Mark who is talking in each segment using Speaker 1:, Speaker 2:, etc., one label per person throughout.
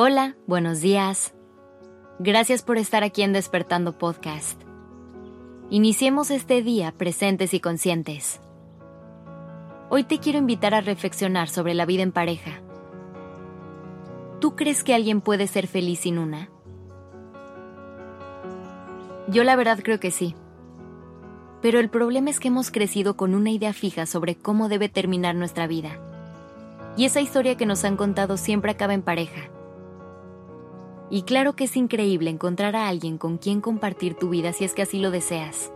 Speaker 1: Hola, buenos días. Gracias por estar aquí en Despertando Podcast. Iniciemos este día presentes y conscientes. Hoy te quiero invitar a reflexionar sobre la vida en pareja. ¿Tú crees que alguien puede ser feliz sin una? Yo la verdad creo que sí. Pero el problema es que hemos crecido con una idea fija sobre cómo debe terminar nuestra vida. Y esa historia que nos han contado siempre acaba en pareja. Y claro que es increíble encontrar a alguien con quien compartir tu vida si es que así lo deseas.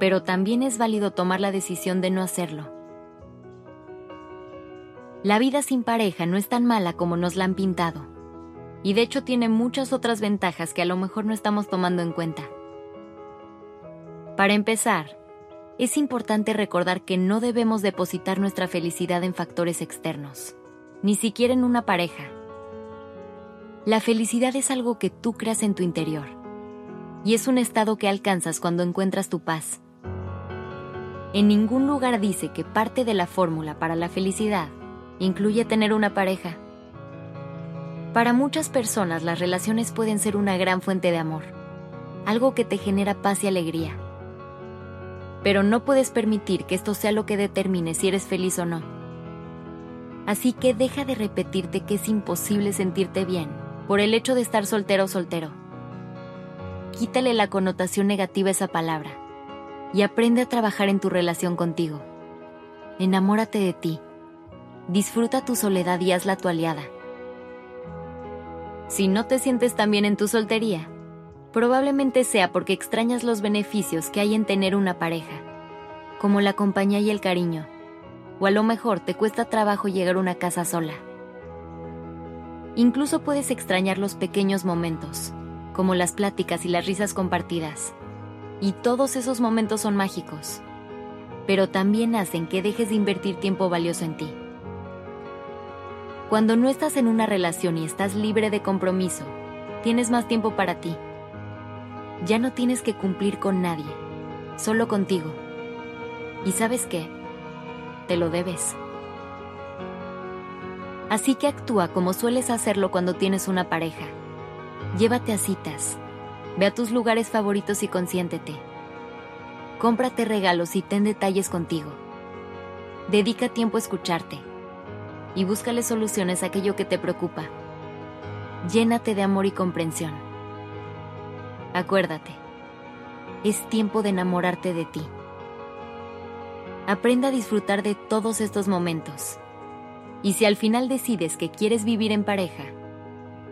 Speaker 1: Pero también es válido tomar la decisión de no hacerlo. La vida sin pareja no es tan mala como nos la han pintado. Y de hecho tiene muchas otras ventajas que a lo mejor no estamos tomando en cuenta. Para empezar, es importante recordar que no debemos depositar nuestra felicidad en factores externos, ni siquiera en una pareja la felicidad es algo que tú creas en tu interior y es un estado que alcanzas cuando encuentras tu paz. En ningún lugar dice que parte de la fórmula para la felicidad incluye tener una pareja. Para muchas personas las relaciones pueden ser una gran fuente de amor, algo que te genera paz y alegría. Pero no puedes permitir que esto sea lo que determine si eres feliz o no. Así que deja de repetirte que es imposible sentirte bien por el hecho de estar soltero o soltero. Quítale la connotación negativa a esa palabra y aprende a trabajar en tu relación contigo. Enamórate de ti. Disfruta tu soledad y hazla tu aliada. Si no te sientes tan bien en tu soltería, probablemente sea porque extrañas los beneficios que hay en tener una pareja, como la compañía y el cariño, o a lo mejor te cuesta trabajo llegar a una casa sola. Incluso puedes extrañar los pequeños momentos, como las pláticas y las risas compartidas. Y todos esos momentos son mágicos, pero también hacen que dejes de invertir tiempo valioso en ti. Cuando no estás en una relación y estás libre de compromiso, tienes más tiempo para ti. Ya no tienes que cumplir con nadie, solo contigo. ¿Y sabes qué? Te lo debes. Así que actúa como sueles hacerlo cuando tienes una pareja. Llévate a citas. Ve a tus lugares favoritos y consiéntete. Cómprate regalos y ten detalles contigo. Dedica tiempo a escucharte. Y búscale soluciones a aquello que te preocupa. Llénate de amor y comprensión. Acuérdate, es tiempo de enamorarte de ti. Aprenda a disfrutar de todos estos momentos y si al final decides que quieres vivir en pareja,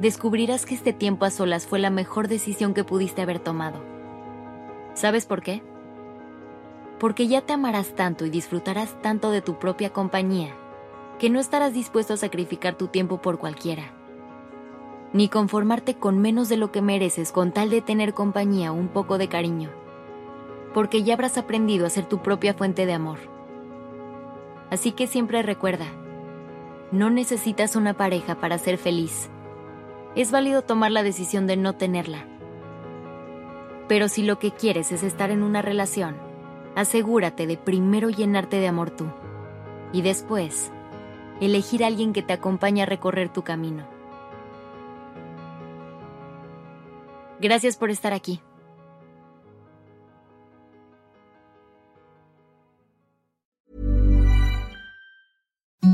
Speaker 1: descubrirás que este tiempo a solas fue la mejor decisión que pudiste haber tomado. ¿Sabes por qué? Porque ya te amarás tanto y disfrutarás tanto de tu propia compañía que no estarás dispuesto a sacrificar tu tiempo por cualquiera, ni conformarte con menos de lo que mereces con tal de tener compañía o un poco de cariño, porque ya habrás aprendido a ser tu propia fuente de amor. Así que siempre recuerda, no necesitas una pareja para ser feliz. Es válido tomar la decisión de no tenerla. Pero si lo que quieres es estar en una relación, asegúrate de primero llenarte de amor tú y después elegir a alguien que te acompañe a recorrer tu camino. Gracias por estar aquí.